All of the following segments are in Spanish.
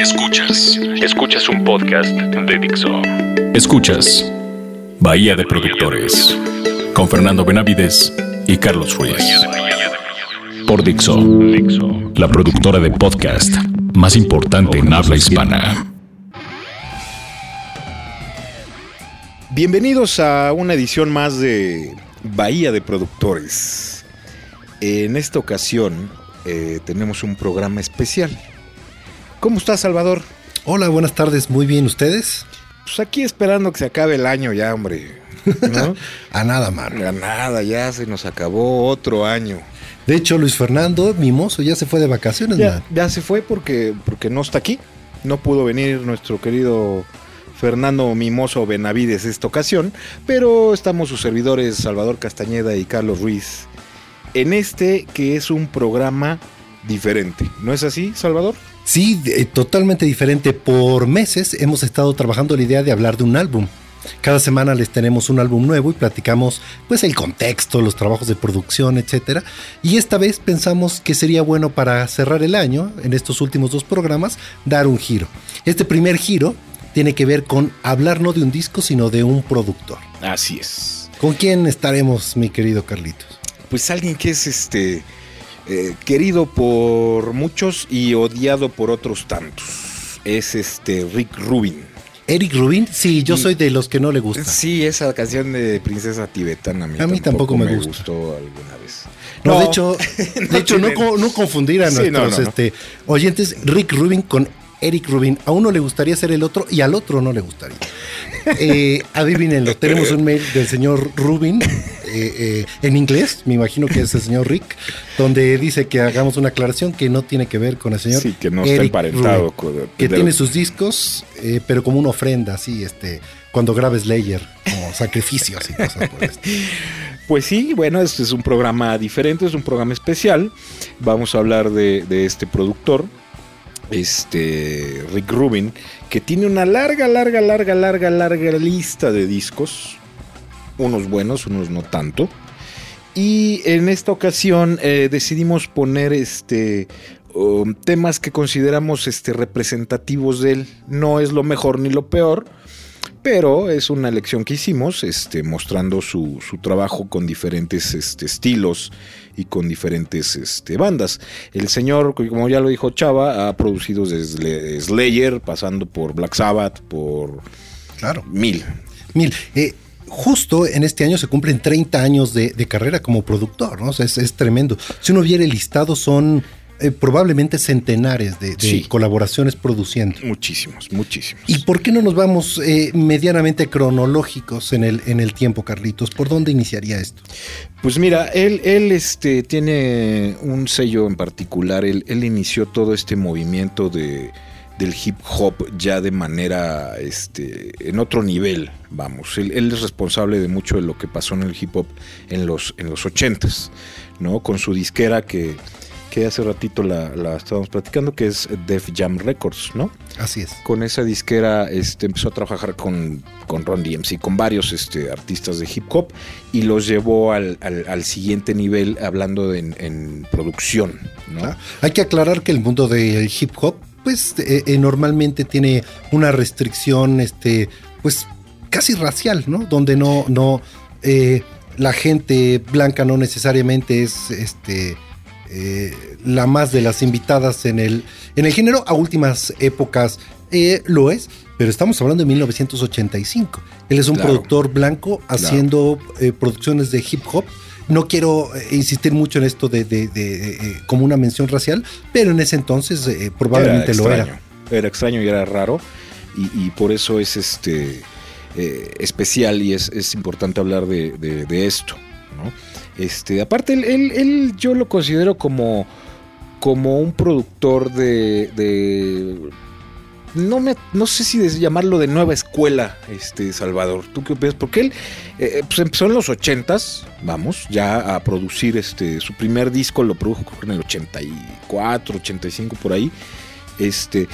Escuchas, escuchas un podcast de Dixo. Escuchas Bahía de Productores con Fernando Benavides y Carlos Ruiz. Por Dixo, la productora de podcast más importante en habla hispana. Bienvenidos a una edición más de Bahía de Productores. En esta ocasión eh, tenemos un programa especial. ¿Cómo estás, Salvador? Hola, buenas tardes. Muy bien, ¿ustedes? Pues aquí esperando que se acabe el año ya, hombre. ¿No? A nada, mano. A nada, ya se nos acabó otro año. De hecho, Luis Fernando, mimoso, ya se fue de vacaciones, Ya, man. ya se fue porque, porque no está aquí. No pudo venir nuestro querido Fernando Mimoso Benavides esta ocasión, pero estamos sus servidores Salvador Castañeda y Carlos Ruiz en este que es un programa diferente. ¿No es así, Salvador? Sí, eh, totalmente diferente. Por meses hemos estado trabajando la idea de hablar de un álbum. Cada semana les tenemos un álbum nuevo y platicamos pues el contexto, los trabajos de producción, etcétera. Y esta vez pensamos que sería bueno para cerrar el año, en estos últimos dos programas, dar un giro. Este primer giro tiene que ver con hablar no de un disco, sino de un productor. Así es. ¿Con quién estaremos, mi querido Carlitos? Pues alguien que es este eh, querido por muchos y odiado por otros tantos. Es este Rick Rubin. Eric Rubin, sí, yo Y- soy de los que no le gusta. Sí, esa canción de Princesa Tibetana a mí, A mí tampoco me gusta. gustó alguna vez. No, de hecho, de hecho no, no confundir a Sí, nuestros no, no, no. Este, oyentes Rick Rubin con Eric Rubin. A uno le gustaría ser el otro y al otro no le gustaría. Eh, adivínenlo, tenemos un mail del señor Rubin eh, eh, en inglés, me imagino que es el señor Rick, donde dice que hagamos una aclaración que no tiene que ver con el señor Sí, que no está Eric emparentado Rubin, con- que de- tiene sus discos, eh, pero como una ofrenda, así, este, cuando grabes Slayer, como sacrificios y cosas por el estilo. Pues sí, bueno, este es un programa diferente, es un programa especial. Vamos a hablar de, de este productor, este Rick Rubin, que tiene una larga, larga, larga, larga, larga lista de discos. Unos buenos, unos no tanto. Y en esta ocasión eh, decidimos poner este um, temas que consideramos este, representativos de él. No es lo mejor ni lo peor, pero es una elección que hicimos, este, mostrando su, su trabajo con diferentes este, estilos y con diferentes este, bandas. El señor, como ya lo dijo Chava, ha producido desde Slayer, pasando por Black Sabbath, por Claro. mil. Mil, eh, justo en este año se cumplen 30 años de, de carrera como productor, ¿no? O sea, es, es tremendo. Si uno viera el listado, son eh, probablemente centenares de, de Sí. colaboraciones produciendo. Muchísimos, muchísimos. ¿Y por qué no nos vamos eh, medianamente cronológicos en el, en el tiempo, Carlitos? ¿Por dónde iniciaría esto? Pues mira, él, él este, tiene un sello en particular. Él, él inició todo este movimiento de, del hip hop ya de manera este, en otro nivel, vamos. Él, él es responsable de mucho de lo que pasó en el hip hop en los, en los 80s, ¿no? Con su disquera que, que hace ratito la, la estábamos platicando, que es Def Jam Records, ¿no? Así es. con esa disquera este, empezó a trabajar con, con Ron DMC, con varios este, artistas de hip hop y los llevó al, al- al siguiente nivel hablando de- en, en producción. ¿no? Ah, Hay que aclarar que el mundo del hip hop, pues eh, eh, normalmente tiene una restricción, este, pues casi racial, ¿no? Donde no, no, eh, la gente blanca no necesariamente es, este, eh, la más de las invitadas en el, en el género. A últimas épocas eh, lo es, pero estamos hablando de 1985. Él es un Claro. productor blanco haciendo eh, producciones de hip hop. No quiero eh, insistir mucho en esto de, de, eh, como una mención racial, pero en ese entonces eh, probablemente lo era. Era extraño y era raro y, por eso es este eh, especial y es, importante hablar de, esto. Este, aparte, él, él- yo lo considero como, como un productor de- no me no sé si llamarlo de nueva escuela, este Salvador. ¿Tú qué opinas? Porque él eh, pues empezó en los ochentas, vamos, ya a producir este su primer disco lo produjo en el 84, 85 por ahí. Este,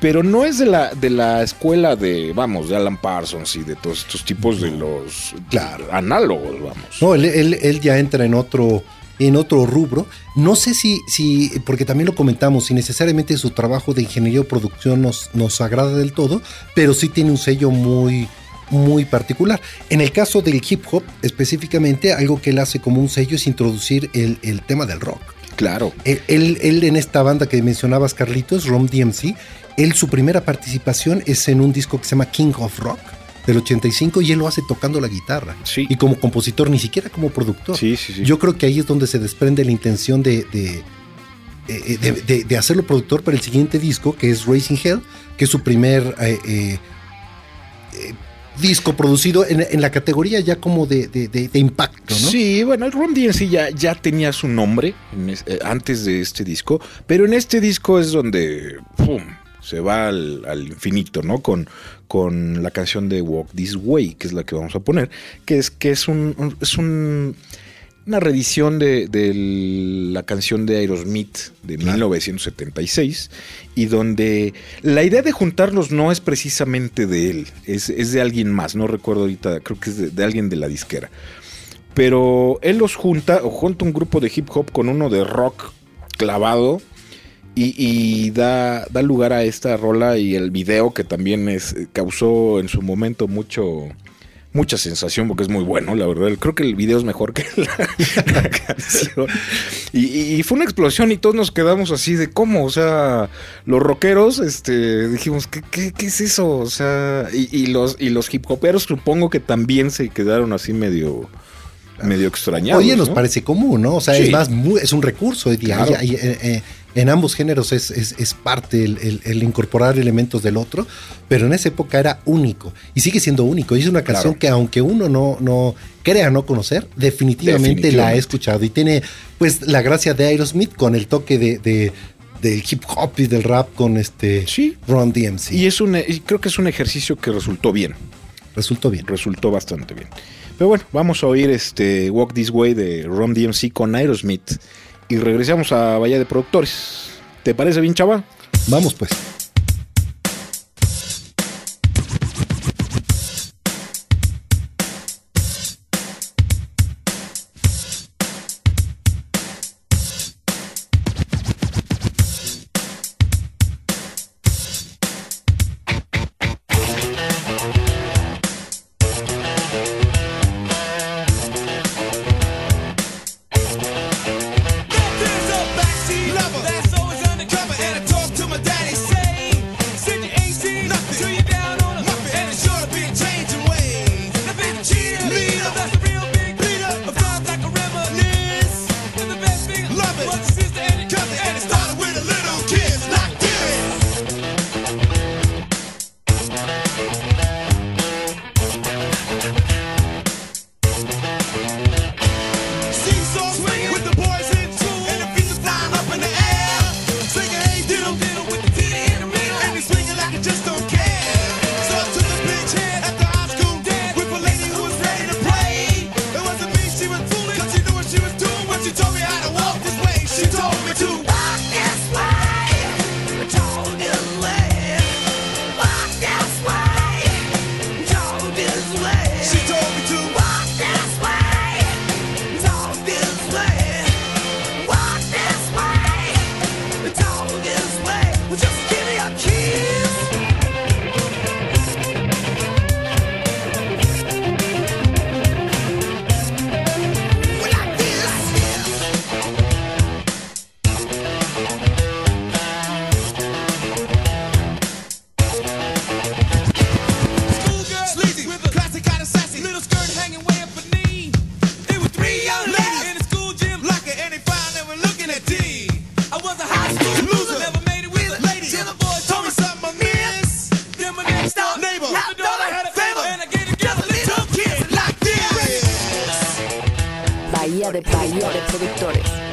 pero no es de la de la escuela de, vamos, de Alan Parsons y de todos estos tipos de los Claro. análogos, vamos. No, él, él- él ya entra en otro, en otro rubro. No sé si, si, porque también lo comentamos, si necesariamente su trabajo de ingeniería o producción nos, nos agrada del todo, pero sí tiene un sello muy, muy particular. En el caso del hip hop, específicamente, algo que él hace como un sello es introducir el, el tema del rock. Claro. Él, él, él, en esta banda que mencionabas, Carlitos, Rom DMC, él su primera participación es en un disco que se llama King of Rock del 85 y él lo hace tocando la guitarra. Sí. Y como compositor, ni siquiera como productor. Sí, sí, sí. Yo creo que ahí es donde se desprende la intención de, de, de, de, de hacerlo productor para el siguiente disco, que es Racing Hell, que es su primer eh, eh, eh, disco producido en, en, la categoría ya como de, de, impacto, ¿no? Sí, bueno, el Ron DMC ya, ya tenía su nombre eh, antes de este disco, pero en este disco es donde ¡pum! Se va al, al, infinito, ¿no? Con, con la canción de Walk This Way, que es la que vamos a poner, que es, que es un, un es un una reedición de, de, la canción de Aerosmith de claro. 1976 y donde la idea de juntarlos no es precisamente de él, es, es de alguien más, no recuerdo ahorita, creo que es de, de, alguien de la disquera. Pero él los junta, o junta un grupo de hip hop con uno de rock clavado y, y da, da, lugar a esta rola y el video que también es, causó en su momento mucho mucha sensación porque es muy bueno, la verdad. Creo que el video es mejor que la, la canción. Y, y, fue una explosión y todos nos quedamos así de cómo, o sea, los rockeros, este, dijimos, ¿qué, qué, qué es eso? O sea, y, y, los, y los hip hoperos supongo que también se quedaron así medio medio extrañados. Oye, nos ¿no? parece común, ¿no? O sea, sí. es más, es un recurso. Y, claro. hay, hay, eh, en ambos géneros es, es, es parte el, el, el, incorporar elementos del otro, pero en esa época era único y sigue siendo único. Y es una canción claro. que aunque uno no, no crea no conocer, definitivamente, definitivamente, la ha escuchado y tiene pues la gracia de Aerosmith con el toque de, de del hip hop y del rap con este sí. Ron DMC. Y es un y creo que es un ejercicio que resultó bien. Resultó bien. Resultó bastante bien. Pero bueno, vamos a oír este Walk This Way de Ron DMC con Aerosmith y regresamos a Bahía de Productores. ¿Te parece bien, chava? Vamos pues. de valores productores.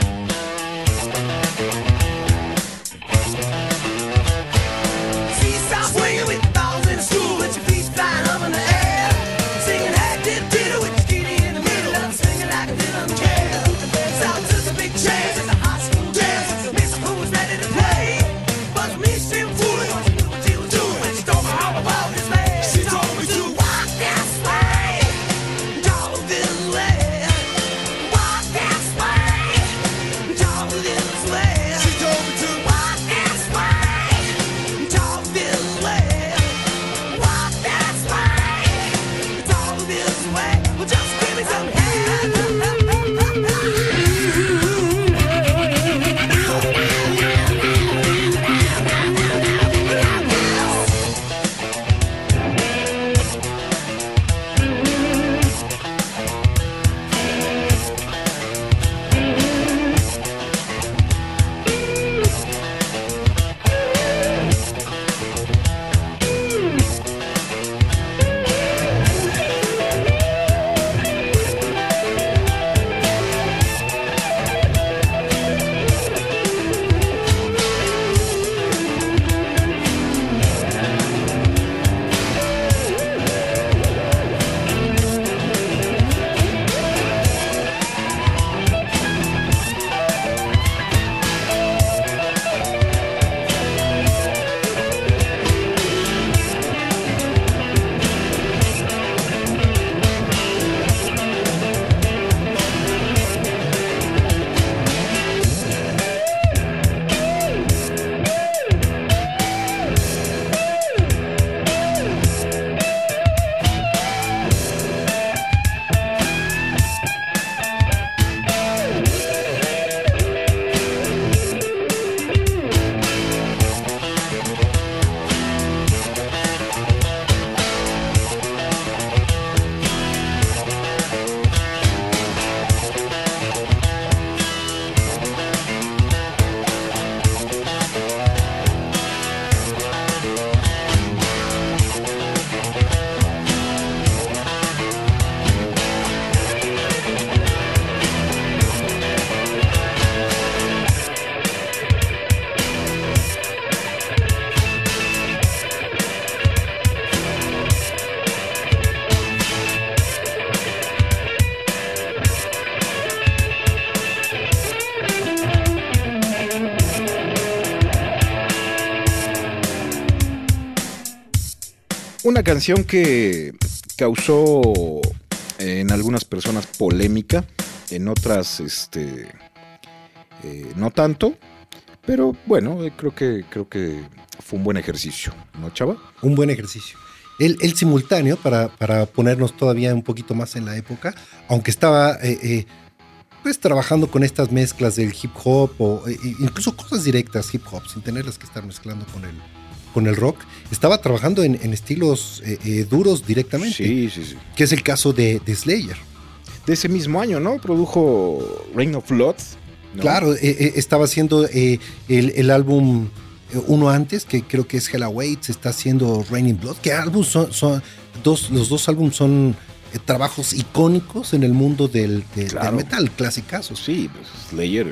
Canción que causó en algunas personas polémica, en otras, este, eh, no tanto, pero bueno, eh, creo que, creo que fue un buen ejercicio, ¿no, Chava? Un buen ejercicio. El, el simultáneo, para, para, ponernos todavía un poquito más en la época, aunque estaba eh, pues trabajando con estas mezclas del hip hop o incluso cosas directas hip hop, sin tenerlas que estar mezclando con el, con el rock, estaba trabajando en, estilos eh, eh, duros directamente. Sí, sí, sí. Que es el caso de, Slayer. De ese mismo año, ¿no? Produjo Reign of Blood. Claro, eh, estaba haciendo el, álbum uno antes, que creo que es Hell Awaits, está haciendo Raining Blood. ¿Qué álbumes son? son dos, los dos álbumes son trabajos icónicos en el mundo del, metal, clasicazos. Sí, pues Slayer,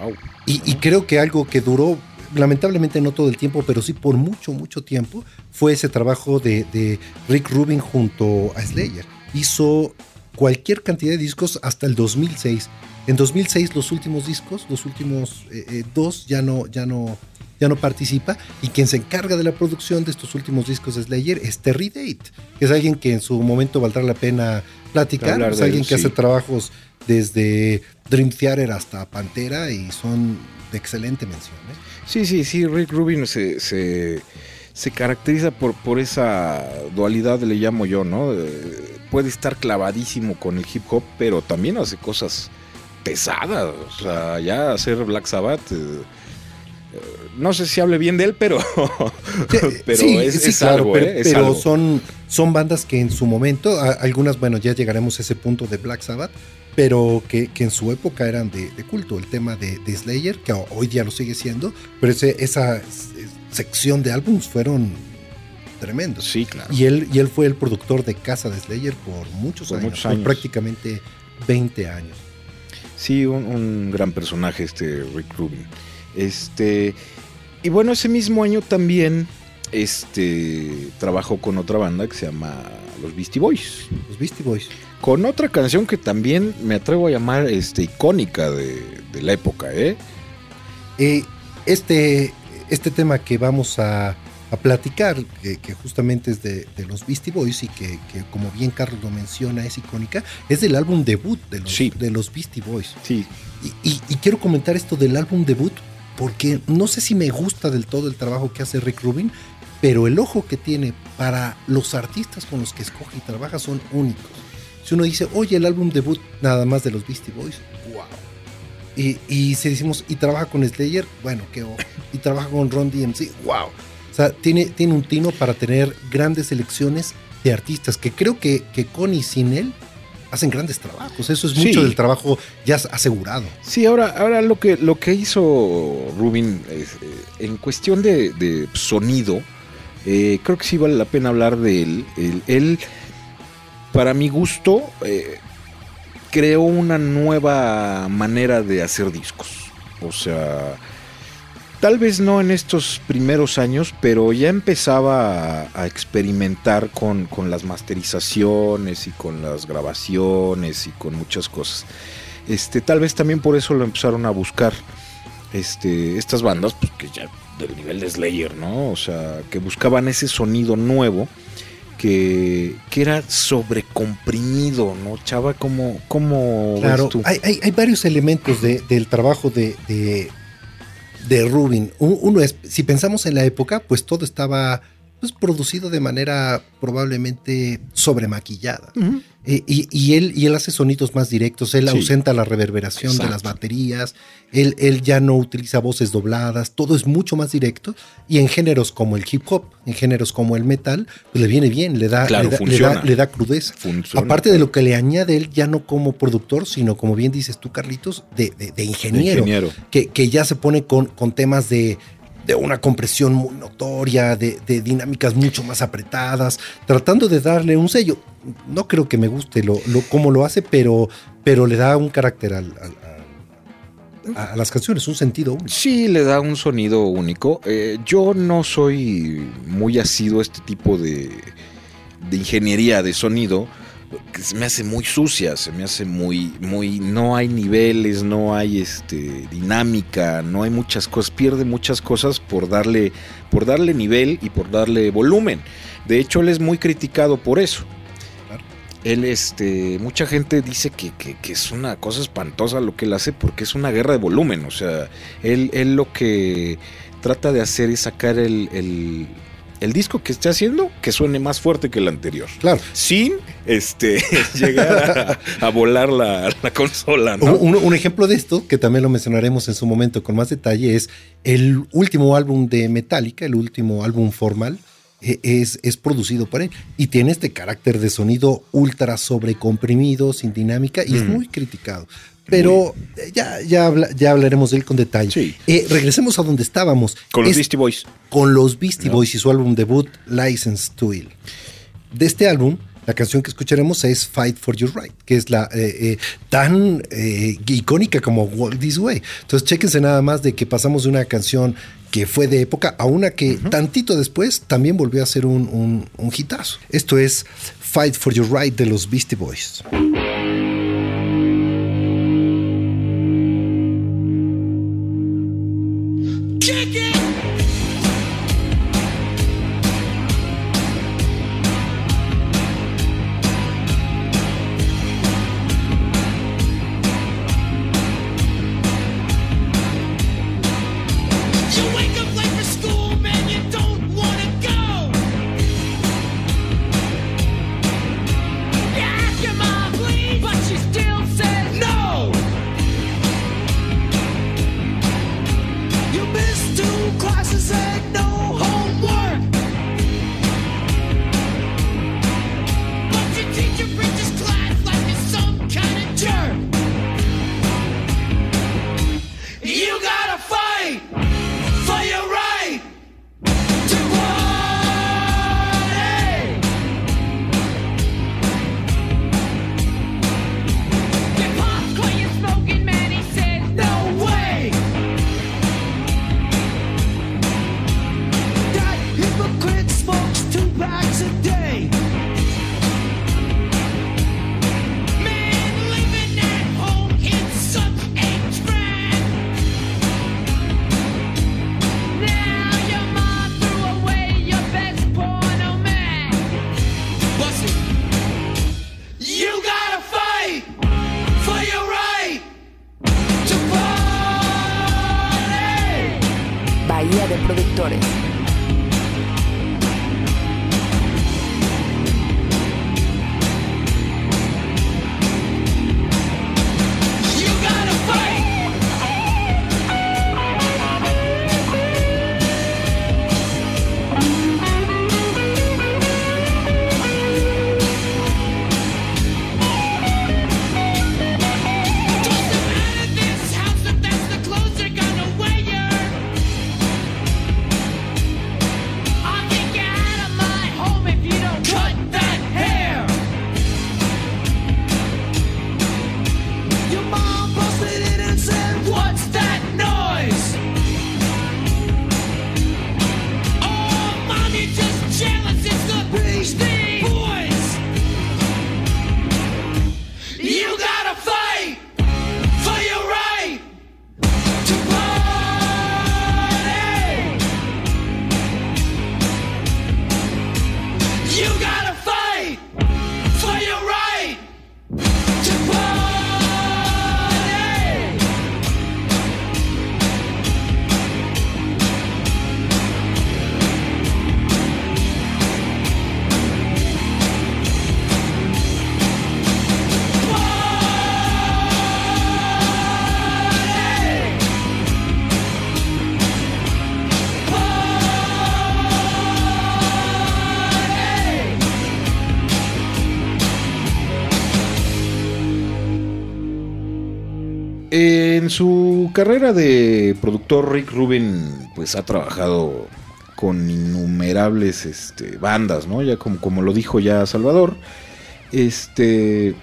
wow. Y, y, creo que algo que duró lamentablemente no todo el tiempo, pero sí por mucho, mucho tiempo, fue ese trabajo de, Rick Rubin junto a Slayer. Hizo cualquier cantidad de discos hasta el 2006. En 2006 los últimos discos, los últimos eh, eh, dos ya no, ya no, ya no participa y quien se encarga de la producción de estos últimos discos de Slayer es Terry Date, que es alguien que en su momento valdrá la pena platicar, es alguien que hace trabajos desde Dream Theater hasta Pantera y son de excelente mención. ¿eh? Sí, sí, sí, Rick Rubin se, se, caracteriza por, por esa dualidad, le llamo yo, ¿no? puede estar clavadísimo con el hip hop, pero también hace cosas pesadas. O sea, ya hacer Black Sabbath. Eh, eh, no sé si hable bien de él, pero, pero es, claro, pero, son, son bandas que en su momento, algunas, bueno, ya llegaremos a ese punto de Black Sabbath, pero que, en su época eran de, culto. El tema de, Slayer, que hoy día lo sigue siendo, pero esa sección de álbums fueron tremendos. Sí, claro. Y él, y él fue el productor de casa de Slayer por muchos, años, por prácticamente 20 años. Sí, un, gran personaje este Rick Rubin. Este, y bueno, ese mismo año también este, trabajó con otra banda que se llama Los Beastie Boys. Los Beastie Boys con otra canción que también me atrevo a llamar este, icónica de, la época. ¿eh? ¿eh? este, este tema que vamos a, platicar, que, justamente es de, los Beastie Boys y que, como bien Carlos lo menciona es icónica, es del álbum debut de los, de los Beastie Boys. Sí. Y, y, quiero comentar esto del álbum debut porque no sé si me gusta del todo el trabajo que hace Rick Rubin, pero el ojo que tiene para los artistas con los que escoge y trabaja son únicos. Si uno dice, oye, el álbum debut nada más de los Beastie Boys, wow. Y, y si decimos, y trabaja con Slayer, bueno, qué ojo. Y trabaja con Ron DMC, wow. O sea, tiene, tiene un tino para tener grandes selecciones de artistas, que creo que, que con y sin él hacen grandes trabajos. Eso es mucho del trabajo ya asegurado. Sí, ahora, ahora lo que lo que hizo Rubin eh, en cuestión de, sonido, eh, creo que sí vale la pena hablar de él. él para mi gusto, eh, creó una nueva manera de hacer discos. O sea, tal vez no en estos primeros años, pero ya empezaba a, experimentar con, las masterizaciones y con las grabaciones y con muchas cosas. Este, tal vez también por eso lo empezaron a buscar este, estas bandas, pues que ya del nivel de Slayer, ¿no? O sea, que buscaban ese sonido nuevo que, era sobrecomprimido, ¿no? Chava, ¿cómo, cómo claro, tú? Hay, hay, varios elementos del trabajo de, de, Rubin. Uno es, si pensamos en la época, pues todo estaba pues, producido de manera probablemente sobremaquillada. Eh, y, él, y él hace sonidos más directos, él ausenta la reverberación de las baterías, él, él, ya no utiliza voces dobladas, todo es mucho más directo. Y en géneros como el hip hop, en géneros como el metal, pues le viene bien, le da, le, da crudeza. Aparte de lo que le añade él, ya no como productor, sino como bien dices tú, Carlitos, de, ingeniero, Que, que, ya se pone con, con temas de de una compresión muy notoria, de, dinámicas mucho más apretadas, tratando de darle un sello. No creo que me guste lo, lo cómo lo hace, pero, pero le da un carácter a, las canciones, un sentido. Sí, le da un sonido único. Eh, yo no soy muy asido a este tipo de, de ingeniería de sonido, se me hace muy sucia, se me hace muy, muy, no hay niveles, no hay este dinámica, no hay muchas cosas, pierde muchas cosas por darle, por darle nivel y por darle volumen. De hecho, él es muy criticado por eso. Él, este, mucha gente dice que, es una cosa espantosa lo que él hace porque es una guerra de volumen. O sea, él, él lo que trata de hacer es sacar el, el disco que esté haciendo que suene más fuerte que el anterior. Claro. Sin este, llegar a, volar la, consola. Un, ejemplo de esto, que también lo mencionaremos en su momento con más detalle, es el último álbum de Metallica, el último álbum formal. E, es, es producido por él y tiene este carácter de sonido ultra sobrecomprimido, sin dinámica y es muy criticado. Pero ya, ya, ya hablaremos de él con detalle. Eh, regresemos a donde estábamos. Con los Beastie Boys. Con los Beastie Boys y su álbum debut, License to Ill. De este álbum, la canción que escucharemos es Fight for Your Right, que es la eh, eh, tan icónica como Walk This Way. Entonces, chéquense nada más de que pasamos de una canción que fue de época a una que tantito después también volvió a ser un, un, un hitazo. Esto es Fight for Your Right de los Beastie Boys. You wake up? Carrera de productor, Rick Rubin, pues ha trabajado con innumerables este, bandas, ¿no? Ya como, como lo dijo ya Salvador. Este.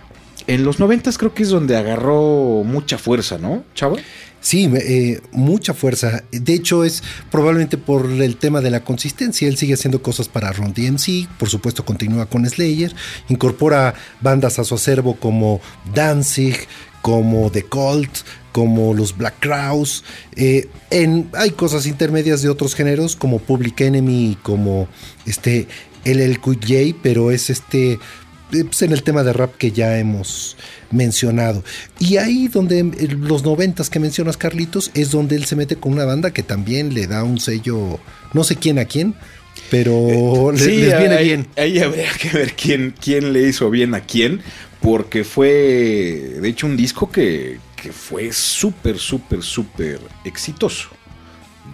En los noventas creo que es donde agarró mucha fuerza, ¿no, Chava? Sí, eh, mucha fuerza. De hecho, es probablemente por el tema de la consistencia. Él sigue haciendo cosas para Ron DMC, por supuesto continúa con Slayer, incorpora bandas a su acervo como Danzig, como The Cult, como los Black Crowes. Eh, en, hay cosas intermedias de otros géneros como Public Enemy, como este LL Cool J, pero es este eh, pues en el tema de rap que ya hemos mencionado. Y ahí donde los noventas que mencionas, Carlitos, es donde él se mete con una banda que también le da un sello, no sé quién a quién, pero les, viene bien. Ahí habría que ver quién, quién le hizo bien a quién, porque fue, de hecho, un disco que, que fue súper, súper, súper exitoso,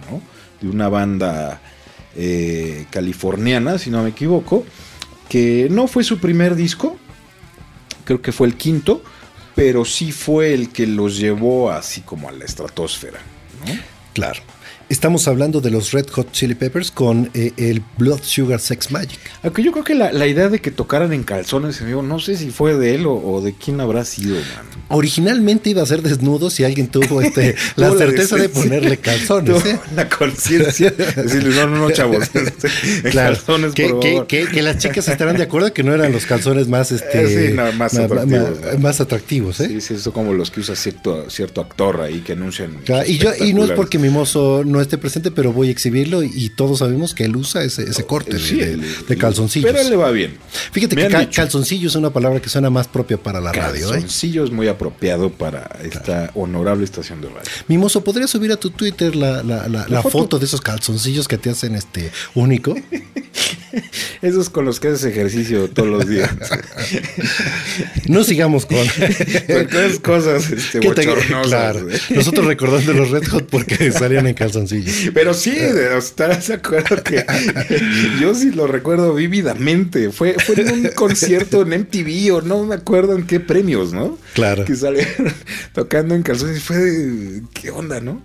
¿no? De una banda eh, californiana, si no me equivoco, que no fue su primer disco, creo que fue el quinto, pero sí fue el que los llevó así como a la estratosfera. ¿no? Claro. Estamos hablando de los Red Hot Chili Peppers con eh, el Blood Sugar Sex Magic. Aunque yo creo que la, idea de que tocaran en calzones, amigo, no sé si fue de él o, de quién habrá sido, man. Originalmente iba a ser desnudo si alguien tuvo este, la certeza de ponerle calzones. ¿eh? La conciencia. Decirle, no, no, no, chavos. calzones, que, por favor. Que, las chicas estarán de acuerdo que no eran los calzones más, este, eh, más, atractivos. Más, atractivos, ¿eh? Sí, sí, eso como los que usa cierto, cierto actor ahí que anuncian. y, yo, y no es porque mi mozo no esté presente, pero voy a exhibirlo y, todos sabemos que él usa ese, ese corte de, calzoncillos. Pero él le va bien. Fíjate que calzoncillo es una palabra que suena más propia para la radio. ¿eh? Calzoncillo es muy apropiado para esta honorable estación de radio. Mimoso, ¿podrías subir a tu Twitter la, la, foto? de esos calzoncillos que te hacen este único? Esos con los que haces ejercicio todos los días. no sigamos con, con cosas este, Claro. Nosotros recordando los Red Hot porque salían en calzoncillos. Pero sí, ¿estás de acuerdo que yo sí lo recuerdo vívidamente? Fue, fue en un concierto en MTV o no me acuerdo en qué premios, ¿no? Claro. Que salieron tocando en calzones. Fue de, ¿qué onda, no?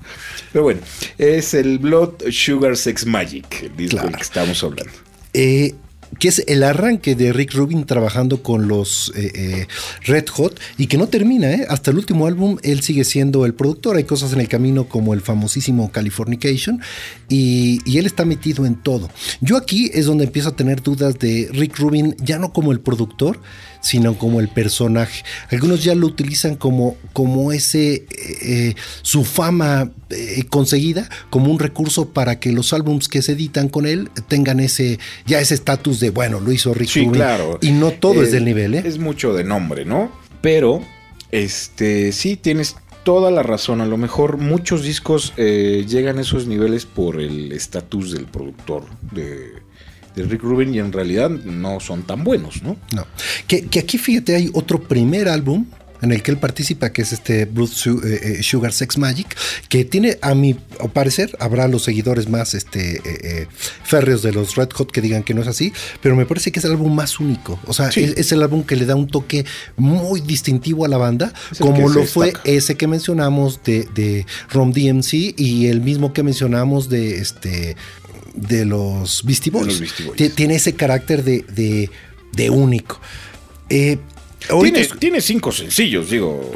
Pero bueno, es el Blood Sugar Sex Magic, el disco del que estamos hablando. Eh, que es el arranque de Rick Rubin trabajando con los eh, eh, Red Hot y que no termina, ¿eh? hasta el último álbum él sigue siendo el productor, hay cosas en el camino como el famosísimo Californication y, y, él está metido en todo. Yo aquí es donde empiezo a tener dudas de Rick Rubin, ya no como el productor, sino como el personaje. Algunos ya lo utilizan como, como ese, eh, eh, su fama eh, conseguida, como un recurso para que los álbums que se editan con él tengan ese, ya ese estatus de, bueno, lo hizo Rick sí, claro. Y no todo es del nivel, ¿eh? Es mucho de nombre, ¿no? Pero, este, sí, tienes toda la razón. A lo mejor muchos discos llegan a esos niveles por el estatus del productor de de Rick Rubin y en realidad no son tan buenos, ¿no? No. Que, aquí fíjate, hay otro primer álbum en el que él participa, que es este Blood eh, eh, Sugar Sex Magic, que tiene, a mi parecer, habrá los seguidores más este, eh, férreos de los Red Hot que digan que no es así, pero me parece que es el álbum más único. O sea, es, el álbum que le da un toque muy distintivo a la banda, como lo fue ese que mencionamos de, de Rom DMC y el mismo que mencionamos de este de los Beastie Boys. Tiene ese carácter de, único. Eh, tiene, cinco sencillos, digo.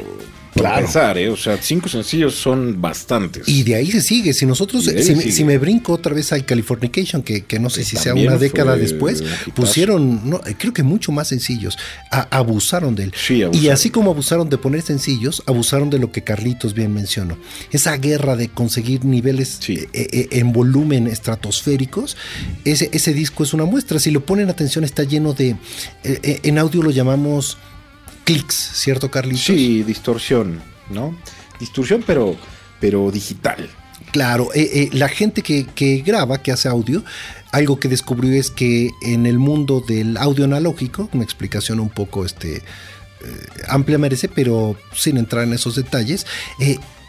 Claro. Pensar, ¿eh? O sea, cinco sencillos son bastantes. Y de ahí se sigue. Si nosotros, si, Me, brinco otra vez al Californication, que, que no sé si sea una década después, pusieron, no, creo que mucho más sencillos. abusaron de él. Y así como abusaron de poner sencillos, abusaron de lo que Carlitos bien mencionó. Esa guerra de conseguir niveles eh, eh, en volumen estratosféricos. Ese, ese disco es una muestra. Si lo ponen atención, está lleno de. en audio lo llamamos clics, ¿cierto, Carlitos? Sí, distorsión, ¿no? Distorsión, pero, pero digital. Claro, eh, eh, la gente que, graba, que hace audio, algo que descubrió es que en el mundo del audio analógico, una explicación un poco este, eh, amplia merece, pero sin entrar en esos detalles,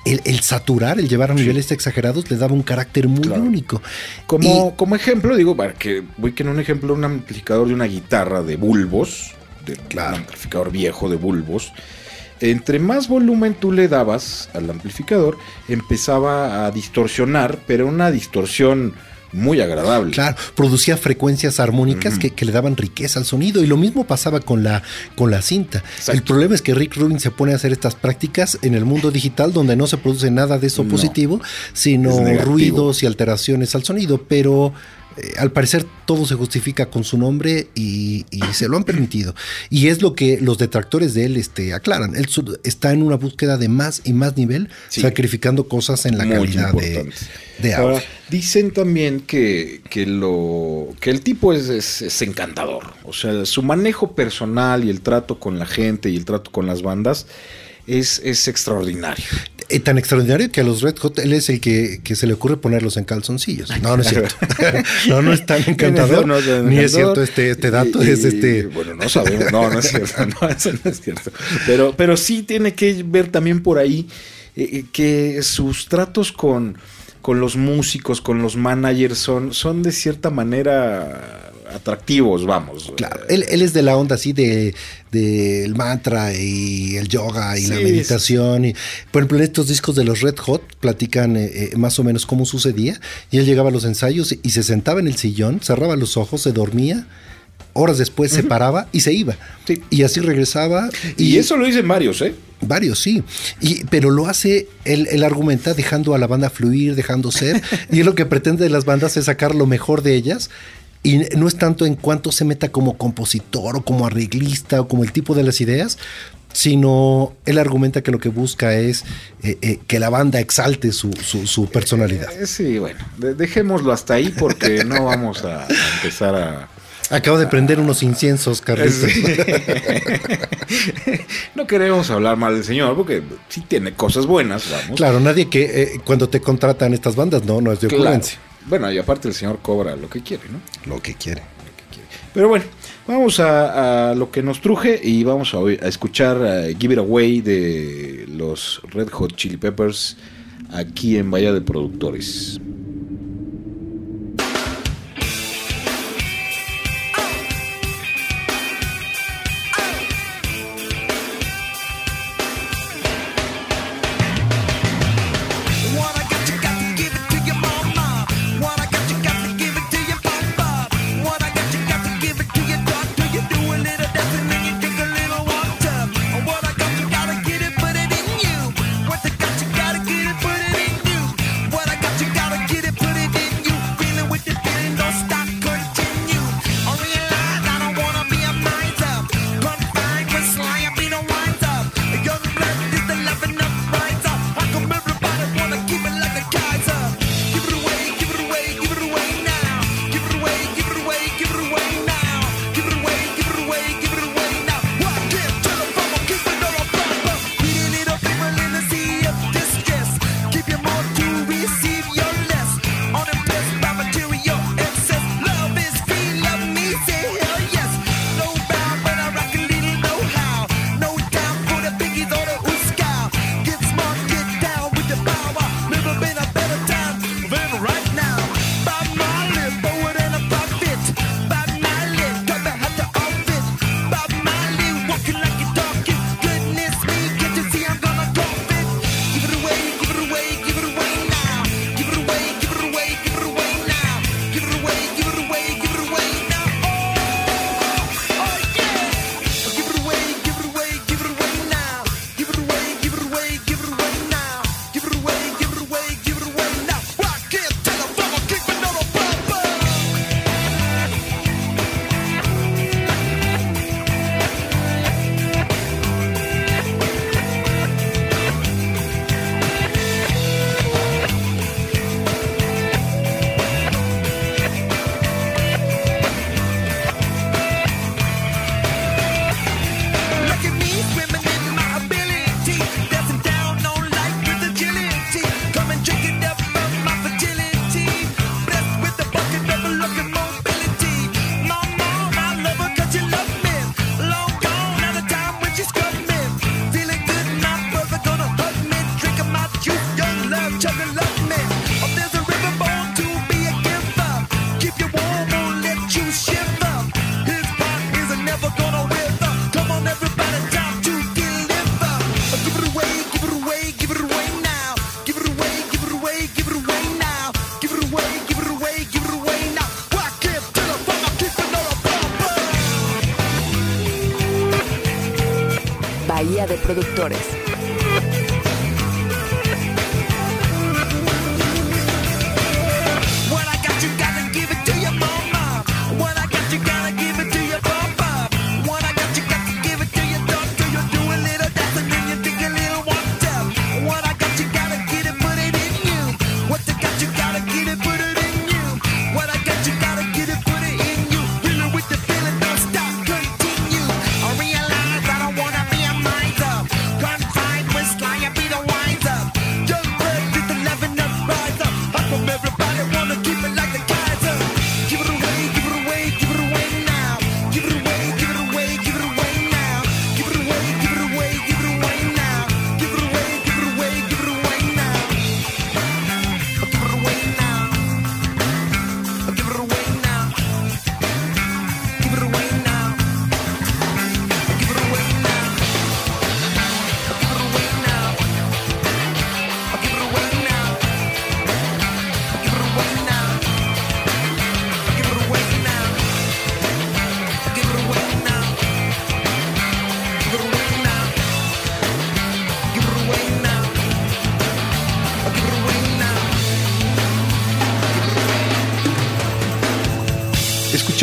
el, saturar, el llevar a niveles exagerados le daba un carácter muy único. Como, como ejemplo, digo, para que voy que en un ejemplo, un amplificador de una guitarra de bulbos, del amplificador viejo de bulbos, entre más volumen tú le dabas al amplificador, empezaba a distorsionar, pero una distorsión muy agradable. Claro, producía frecuencias armónicas que, que, le daban riqueza al sonido y lo mismo pasaba con la, con la cinta. El problema es que Rick Rubin se pone a hacer estas prácticas en el mundo digital donde no se produce nada de eso positivo, sino ruidos y alteraciones al sonido, pero eh, al parecer todo se justifica con su nombre y, se lo han permitido. Y es lo que los detractores de él este, aclaran. Él está en una búsqueda de más y más nivel, sacrificando cosas en la calidad de, de dicen también que, que, lo, que el tipo es, es, encantador. O sea, su manejo personal y el trato con la gente y el trato con las bandas es, es extraordinario. Eh, tan extraordinario que a los Red Hot él es el que, se le ocurre ponerlos en calzoncillos. No, no es cierto. no, no es tan encantador. ni es cierto este, este dato. es este. Bueno, no sabemos. No, no es cierto. No, eso no es cierto. Pero, pero sí tiene que ver también por ahí eh, eh, que sus tratos con, con los músicos, con los managers, son, son de cierta manera atractivos, vamos. Claro, él, es de la onda así de del mantra y el yoga y la meditación. Y, por ejemplo, en estos discos de los Red Hot platican eh, eh, más o menos cómo sucedía. Y él llegaba a los ensayos y se sentaba en el sillón, cerraba los ojos, se dormía horas después se paraba y se iba. Y así regresaba. Y, eso lo dicen varios, ¿eh? Varios, sí. Y, pero lo hace, él, él, argumenta dejando a la banda fluir, dejando ser. y lo que pretende de las bandas es sacar lo mejor de ellas y no es tanto en cuanto se meta como compositor o como arreglista o como el tipo de las ideas, sino él argumenta que lo que busca es eh, eh, que la banda exalte su, su, personalidad. Eh, sí, bueno, dejémoslo hasta ahí porque no vamos a, empezar a... Acabo de prender unos inciensos, Carlitos. no queremos hablar mal del señor porque sí tiene cosas buenas, vamos. Claro, nadie que cuando te contratan estas bandas, no, no es de ocurrencia. Bueno, y aparte el señor cobra lo que quiere, ¿no? Lo que quiere. Pero bueno, vamos a, lo que nos truje y vamos a, a escuchar uh, Give It Away de los Red Hot Chili Peppers aquí en Bahía de Productores.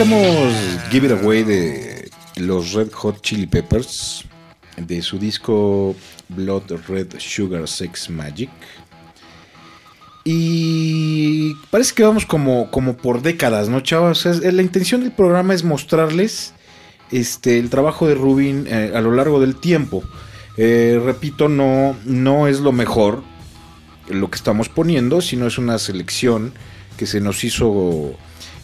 Escuchamos Give It Away de los Red Hot Chili Peppers, de su disco Blood Red Sugar Sex Magic. Y parece que vamos como, como por décadas, ¿no, chavos? la intención del programa es mostrarles este, el trabajo de Rubin eh, a lo largo del tiempo. Eh, repito, no, no es lo mejor lo que estamos poniendo, sino es una selección que se nos hizo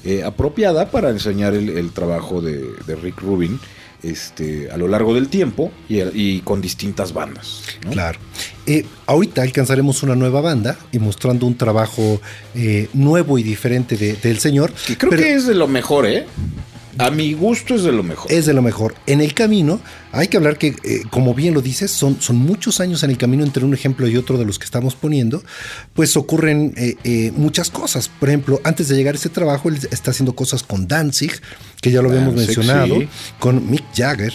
eh, apropiada para enseñar el, trabajo de, Rick Rubin este, a lo largo del tiempo y, con distintas bandas. Claro. Eh, ahorita alcanzaremos una nueva banda y mostrando un trabajo eh, nuevo y diferente del señor. Que creo que es de lo mejor, ¿eh? A mi gusto es de lo mejor. Es de lo mejor. En el camino, hay que hablar que, eh, como bien lo dices, son, son muchos años en el camino entre un ejemplo y otro de los que estamos poniendo, pues ocurren eh, eh, muchas cosas. Por ejemplo, antes de llegar a ese trabajo, él está haciendo cosas con Danzig, que ya lo habíamos mencionado, con Mick Jagger.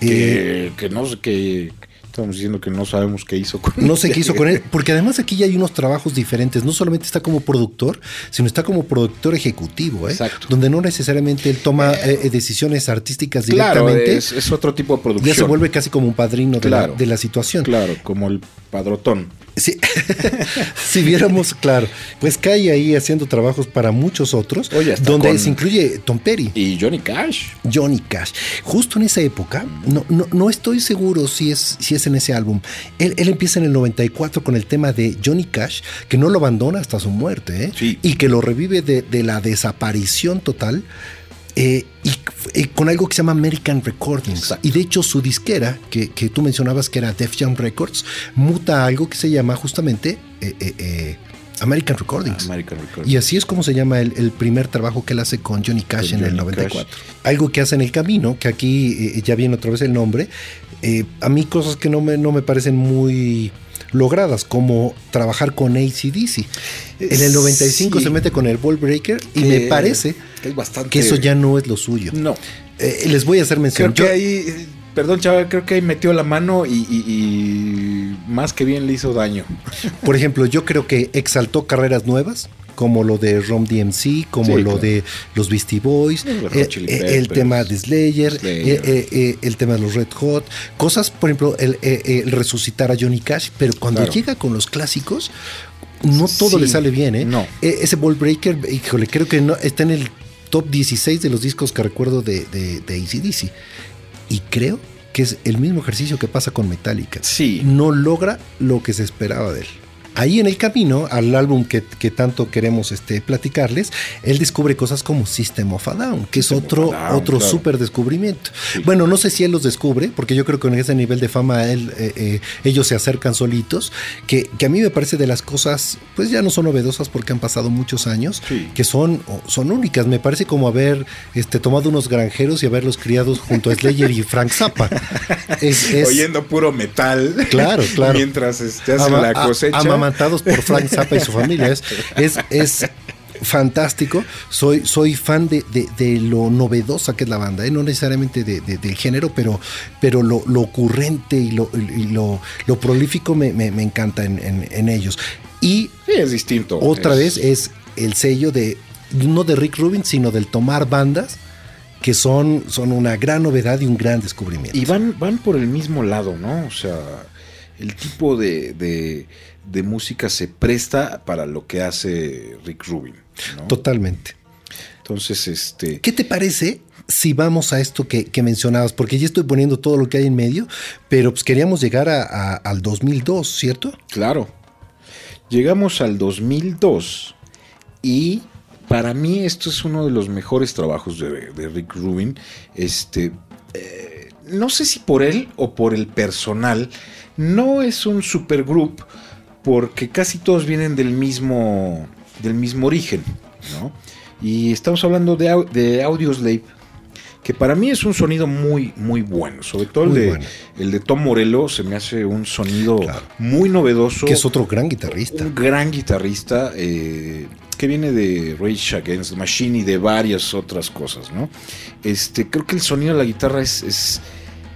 Que, que no sé, que Estamos diciendo que no sabemos qué hizo con él. No sé qué hizo con él, porque además aquí ya hay unos trabajos diferentes. No solamente está como productor, sino está como productor ejecutivo, ¿eh? Exacto. Donde no necesariamente él toma eh, eh, decisiones artísticas directamente. Claro, es, otro tipo de producción. Ya se vuelve casi como un padrino de, la, de la situación. Claro, como el padrotón. si viéramos, claro, pues cae ahí haciendo trabajos para muchos otros, donde se incluye Tom Perry. Y Johnny Cash. Johnny Cash. Justo en esa época, no, no, estoy seguro si es, si es en ese álbum. Él, empieza en el 94 con el tema de Johnny Cash, que no lo abandona hasta su muerte, ¿eh? y que lo revive de, de la desaparición total eh, y eh, con algo que se llama American Recordings. Y de hecho su disquera, que, tú mencionabas que era Def Jam Records, muta a algo que se llama justamente eh, American, Recordings. Y así es como se llama el, primer trabajo que él hace con Johnny Cash en el 94. Algo que hace en el camino, que aquí ya viene otra vez el nombre, a mí cosas que no me, no me parecen muy logradas, como trabajar con ACDC. En el 95 se mete con el Ball Breaker y me parece que, eso ya no es lo suyo. No. Eh, les voy a hacer mención. Creo que ahí, perdón chaval, creo que ahí metió la mano y más que bien le hizo daño. Por ejemplo, yo creo que exaltó carreras nuevas como lo de Rom DMC, como lo de los Beastie Boys, eh, eh, el tema de Slayer, eh, el tema de los Red Hot, cosas, por ejemplo, el, resucitar a Johnny Cash, pero cuando llega con los clásicos, no todo le sale bien, ¿eh? No. ese Ball Breaker, híjole, creo que no, está en el top 16 de los discos que recuerdo de, de, de ACDC. Y creo que es el mismo ejercicio que pasa con Metallica. Sí. No logra lo que se esperaba de él. Ahí en el camino al álbum que, tanto queremos este, platicarles, él descubre cosas como System of a Down, que es otro, otro súper descubrimiento. Bueno, no sé si él los descubre, porque yo creo que en ese nivel de fama él, eh, eh, ellos se acercan solitos, que, que, a mí me parece de las cosas, pues ya no son novedosas porque han pasado muchos años, que son, son únicas. Me parece como haber este, tomado unos granjeros y haberlos criados junto a Slayer y Frank Zappa. Oyendo puro metal. Claro, claro. Mientras este, hacen la cosecha por Frank Zappa y su familia. Es, es, fantástico. Soy, soy fan de, lo novedosa que es la banda, ¿eh? no necesariamente del género, pero, pero lo, ocurrente y lo, lo, prolífico me, encanta en, ellos. Y es distinto. Otra vez es el sello de, no de Rick Rubin, sino del tomar bandas que son, son una gran novedad y un gran descubrimiento. Y van, van por el mismo lado, ¿no? O sea, el tipo de, de, música se presta para lo que hace Rick Rubin. Totalmente. Entonces, este. ¿Qué te parece si vamos a esto que, mencionabas? Porque ya estoy poniendo todo lo que hay en medio, pero pues queríamos llegar a, al 2002, ¿cierto? Claro. Llegamos al 2002 y para mí esto es uno de los mejores trabajos de, Rick Rubin. Este, eh, no sé si por él o por el personal, no es un supergroup porque casi todos vienen del mismo, del mismo origen, ¿no? Y estamos hablando de, de Audioslave, que para mí es un sonido muy, muy bueno. Sobre todo el de, el de Tom Morello se me hace un sonido muy novedoso. Que es otro gran guitarrista. Un gran guitarrista eh, que viene de Rage Against the Machine y de varias otras cosas, ¿no? Este, creo que el sonido de la guitarra es, es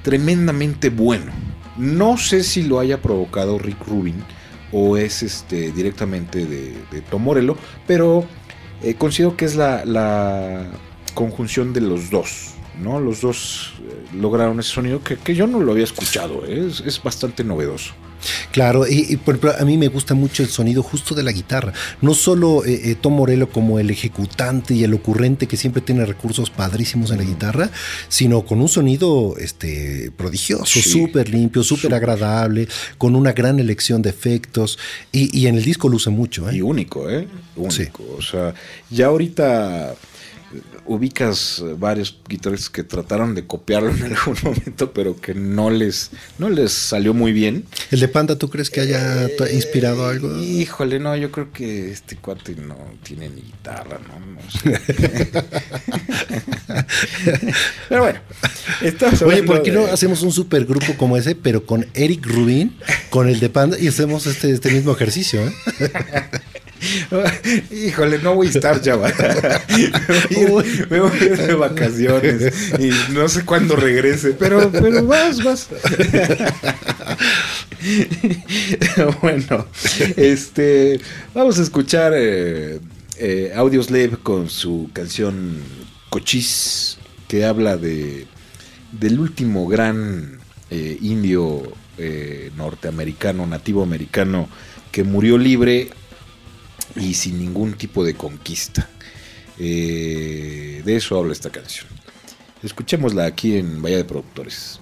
tremendamente bueno. No sé si lo haya provocado Rick Rubin o es este, directamente de, Tom Morello, pero eh, considero que es la, conjunción de los dos. ¿no? Los dos eh, lograron ese sonido que, yo no lo había escuchado, ¿eh? es bastante novedoso. Claro, y, por a mí me gusta mucho el sonido justo de la guitarra. No solo eh, eh, Tom Morello como el ejecutante y el ocurrente que siempre tiene recursos padrísimos en la guitarra, sino con un sonido este, prodigioso, súper limpio, súper agradable, con una gran elección de efectos. Y, en el disco luce mucho. ¿eh? Y único, ¿eh? Único. O sea, ya ahorita ubicas varios guitarristas que trataron de copiarlo en algún momento, pero que no les, no les salió muy bien. ¿El de Panda tú crees que haya eh, inspirado algo? Híjole, no, yo creo que este cuate no tiene ni guitarra, ¿no? pero bueno, Oye, ¿por qué no hacemos un supergrupo como ese, pero con Eric Rubin, con el de Panda, y hacemos este, este mismo ejercicio? ¿eh? Híjole, no voy a estar ya. me, voy a ir de vacaciones y no sé cuándo regrese, pero, pero vas, vas. bueno, este, vamos a escuchar eh, eh, Audioslave con su canción Cochis, que habla de del último gran eh, indio eh, norteamericano, nativo americano, que murió libre y sin ningún tipo de conquista. Eh, de eso habla esta canción. Escuchémosla aquí en Bahía de Productores.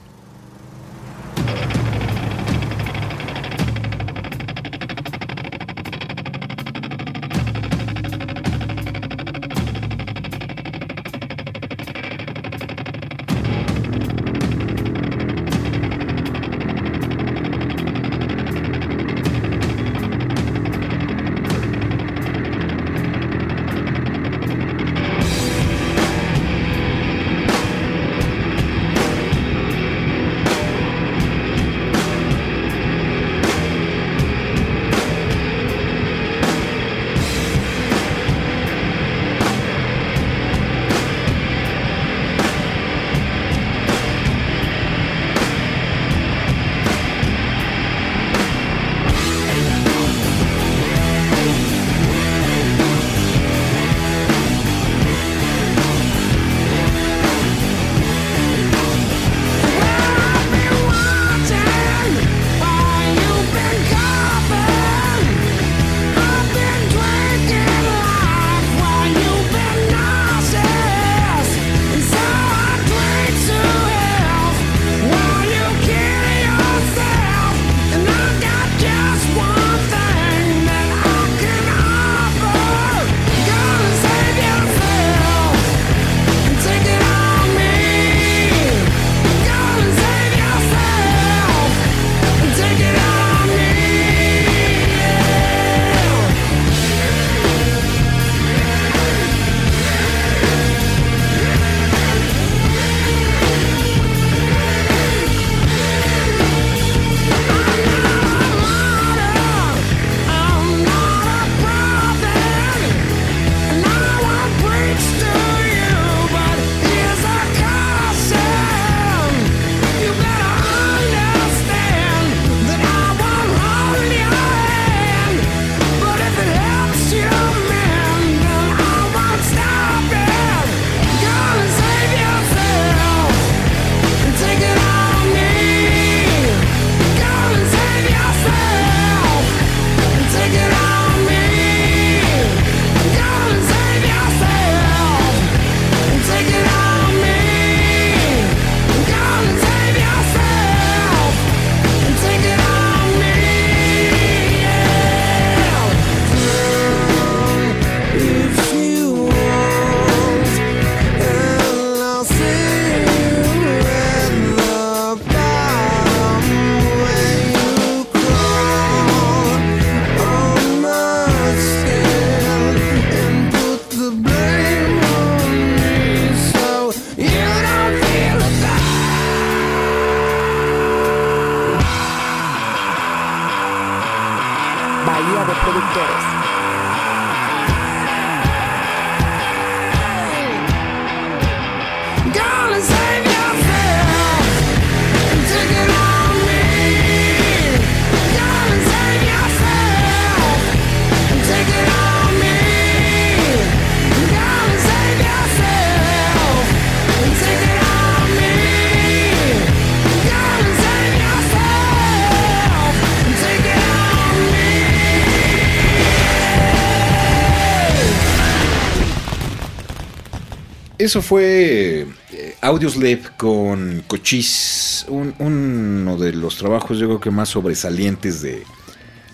Eso fue eh, Audioslave con Cochise, un- uno de los trabajos yo creo que más sobresalientes de,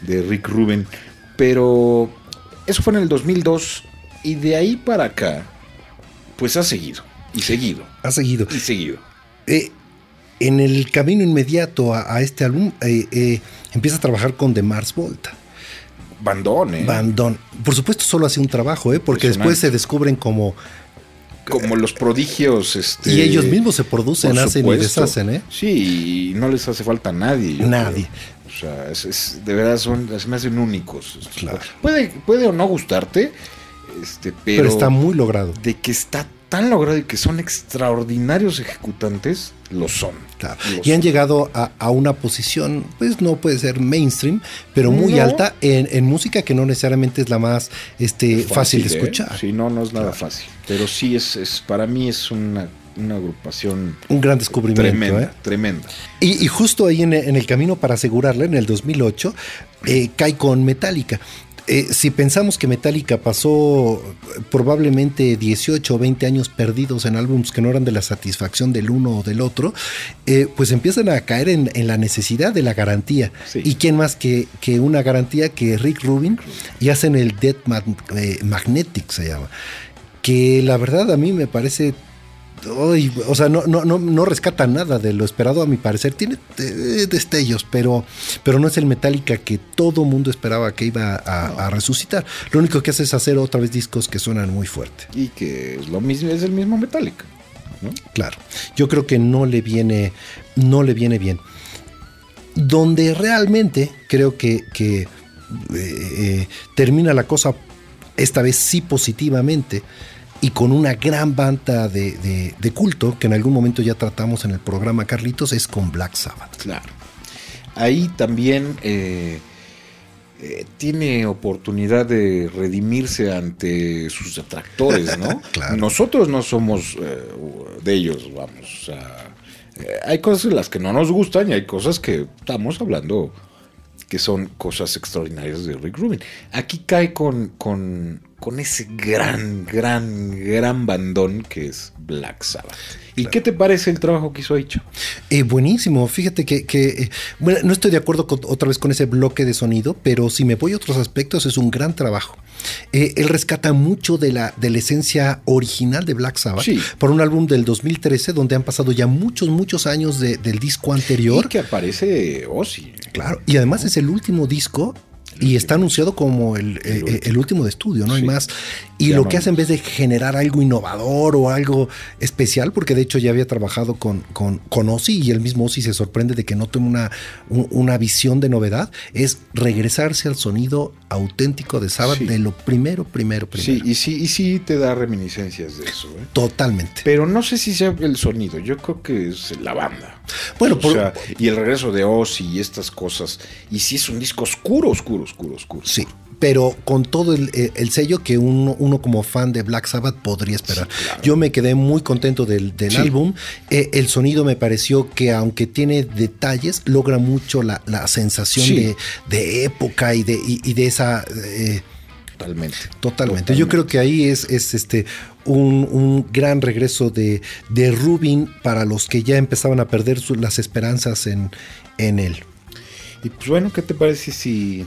de Rick Rubin. Pero eso fue en el 2002 y de ahí para acá, pues ha seguido, y seguido, Ha seguido. y seguido. Eh, en el camino inmediato a, a este álbum, eh, eh, empieza a trabajar con The Mars Volta. Bandón, ¿eh? Bandón. Por supuesto, solo hace un trabajo, ¿eh? porque después se descubren como. Como los prodigios. Este, Y ellos mismos se producen, hacen y deshacen, ¿eh? Sí, y no les hace falta a nadie. Nadie. creo. O sea, es, es- de verdad son, se me hacen únicos. Claro. Puede, puede o no gustarte, este, pero, Pero, está muy logrado. de que está tan logrado y que son extraordinarios ejecutantes, lo son. Claro. Lo Y han llegado a, a una posición, pues no puede ser mainstream, pero muy No. alta en, en música que no necesariamente es la más este, fácil, de ¿eh? escuchar. Sí, no, no es nada fácil. Pero sí es, es para mí es una, una agrupación Un gran descubrimiento. tremenda, ¿eh? tremenda. Y, y justo ahí en, en el camino para asegurarla, en el 2008, eh, cae con Metallica. Eh, si pensamos que Metallica pasó probablemente 18 o 20 años perdidos en álbumes que no eran de la satisfacción del uno o del otro, eh, pues empiezan a caer en, en la necesidad de la garantía. Sí. ¿Y quién más que, que una garantía que Rick Rubin? Y hacen el Dead Mag- eh, Magnetic, se llama. Que la verdad a mí me parece Uy, o sea, no, no, no, no rescata nada de lo esperado, a mi parecer. Tiene eh, destellos, pero, pero no es el Metallica que todo mundo esperaba que iba a, a resucitar. Lo único que hace es hacer otra vez discos que suenan muy fuerte. Y que es lo mismo, es el mismo Metallica. ¿no? Claro. Yo creo que no le viene, no le viene bien. Donde realmente creo que, que, eh, eh, termina la cosa, esta vez sí positivamente, y con una gran banda de, de- de culto, que en algún momento ya tratamos en el programa Carlitos, es con Black Sabbath. Claro. Ahí también eh, eh, tiene oportunidad de redimirse ante sus detractores, ¿no? Claro. Nosotros no somos eh, de ellos, vamos. o sea, hay cosas en las que no nos gustan y hay cosas que estamos hablando que son cosas extraordinarias de Rick Rubin. Aquí cae con, con, con ese gran, gran, gran bandón que es Black Sabbath. ¿Y qué te parece el trabajo que hizo Aicho? Eh, buenísimo, fíjate que, que, eh, bueno, no estoy de acuerdo con- otra vez con ese bloque de sonido, pero si me voy a otros aspectos es un gran trabajo. Eh, él rescata mucho de la, de la esencia original de Black Sabbath Sí. por un álbum del 2013 donde han pasado ya muchos, muchos años de- del disco anterior. Y que aparece Ozzy. Claro, y además es el último disco y está anunciado como el, eh, eh, el último de estudio, no hay Sí. más. Y lo que hace en vez de generar algo innovador o algo especial, porque de hecho ya había trabajado con, con, con Ozzy y el mismo Ozzy se sorprende de que no tiene una, un- una visión de novedad, es regresarse al sonido auténtico de Sabbath Sí. de lo primero, primero, primero. Sí, y sí, y sí te da reminiscencias de eso. ¿eh? Totalmente. Pero no sé si sea el sonido, yo creo que es la banda. Bueno, O por- sea, y el regreso de Ozzy y estas cosas. Y sí es un disco oscuro, oscuro, oscuro, oscuro. Sí, pero con todo el, eh, el sello que uno, uno como fan de Black Sabbath podría esperar. Sí, claro. Yo me quedé muy contento del, del Sí. álbum. Eh, el sonido me pareció que aunque tiene detalles, logra mucho la, la sensación Sí. de, de época y de, y, y de esa... eh, Totalmente. Totalmente. Yo creo que ahí es, es este un, un gran regreso de, de Rubin para los que ya empezaban a perder su- las esperanzas en, en él. Y pues bueno, ¿qué te parece si,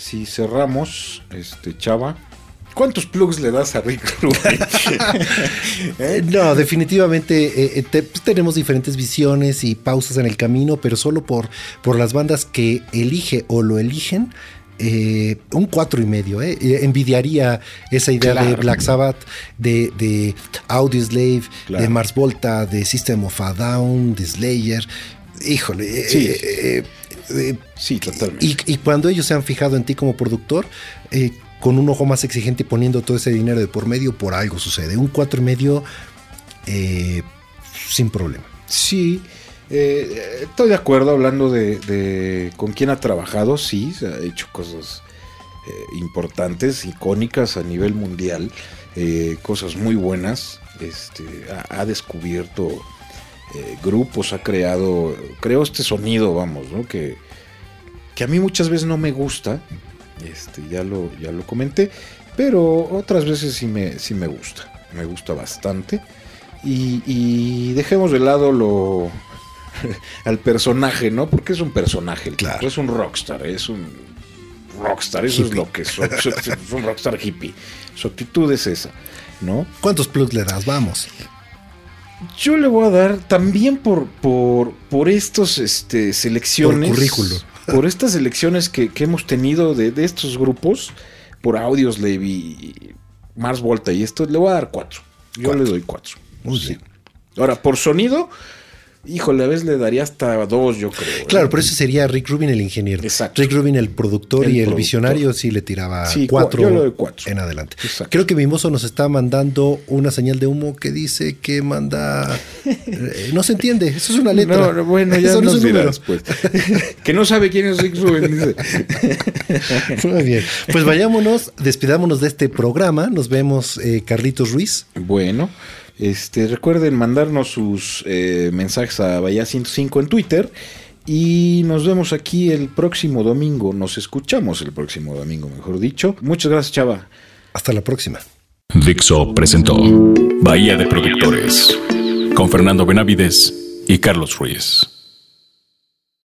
si cerramos, este Chava? ¿Cuántos plugs le das a Rick Rubin? Eh, No, definitivamente eh, eh, te- pues, tenemos diferentes visiones y pausas en el camino, pero solo por, por las bandas que elige o lo eligen. eh, un cuatro y medio, envidiaría esa idea de. Black Sabbath, de, de Audioslave, Claro. de Mars Volta, de System of a Down, de Slayer. Híjole, Sí. Eh, sí, totalmente. y, y cuando ellos se han fijado en ti como productor, eh, con un ojo más exigente y poniendo todo ese dinero de por medio, por algo sucede. Un cuatro y medio eh, sin problema. Sí, eh, estoy de acuerdo hablando de, de con quién ha trabajado, sí, se ha hecho cosas eh, importantes, icónicas a nivel mundial, cosas muy buenas, este, ha, ha descubierto eh, grupos, ha creado, creó este sonido, vamos, ¿no? que, que a mí muchas veces no me gusta, este, ya lo, ya lo comenté, pero otras veces sí me, sí me gusta. me gusta bastante. Y, dejemos de lado lo al personaje, ¿no? Porque es un personaje, claro. es un rockstar, es un rockstar, eso es lo que es, es un rockstar hippie. Su actitud es esa, ¿no? ¿Cuántos plus le das? Vamos. Yo le voy a dar también por, por, por estos este, selecciones. Por currículo. Por estas elecciones que, hemos tenido de, estos grupos, por Audios Levi, Mars Volta y esto, le voy a dar cuatro. Yo le doy cuatro. Muy bien. Ahora, por sonido, Híjole, a veces le daría hasta dos, yo creo. ¿eh? Claro, pero ese sería Rick Rubin el ingeniero. Exacto. Rick Rubin el productor y el visionario sí le tiraba cuatro, en adelante. Creo que Mimoso nos está mandando una señal de humo que dice que manda... Eh, no se entiende, eso es una letra. No, bueno, ya no nos dirás, pues. que no sabe quién es Rick Rubin, dice. Muy bien. Pues vayámonos, despidámonos de este programa. Nos vemos, eh, Carlitos Ruiz. Bueno. Este, recuerden mandarnos sus eh, mensajes a Bahía 105 en Twitter. Y nos vemos aquí el próximo domingo. Nos escuchamos el próximo domingo, mejor dicho. Muchas gracias, Chava. Hasta la próxima. Dixo presentó Bahía de Productores con Fernando Benavides y Carlos Ruiz.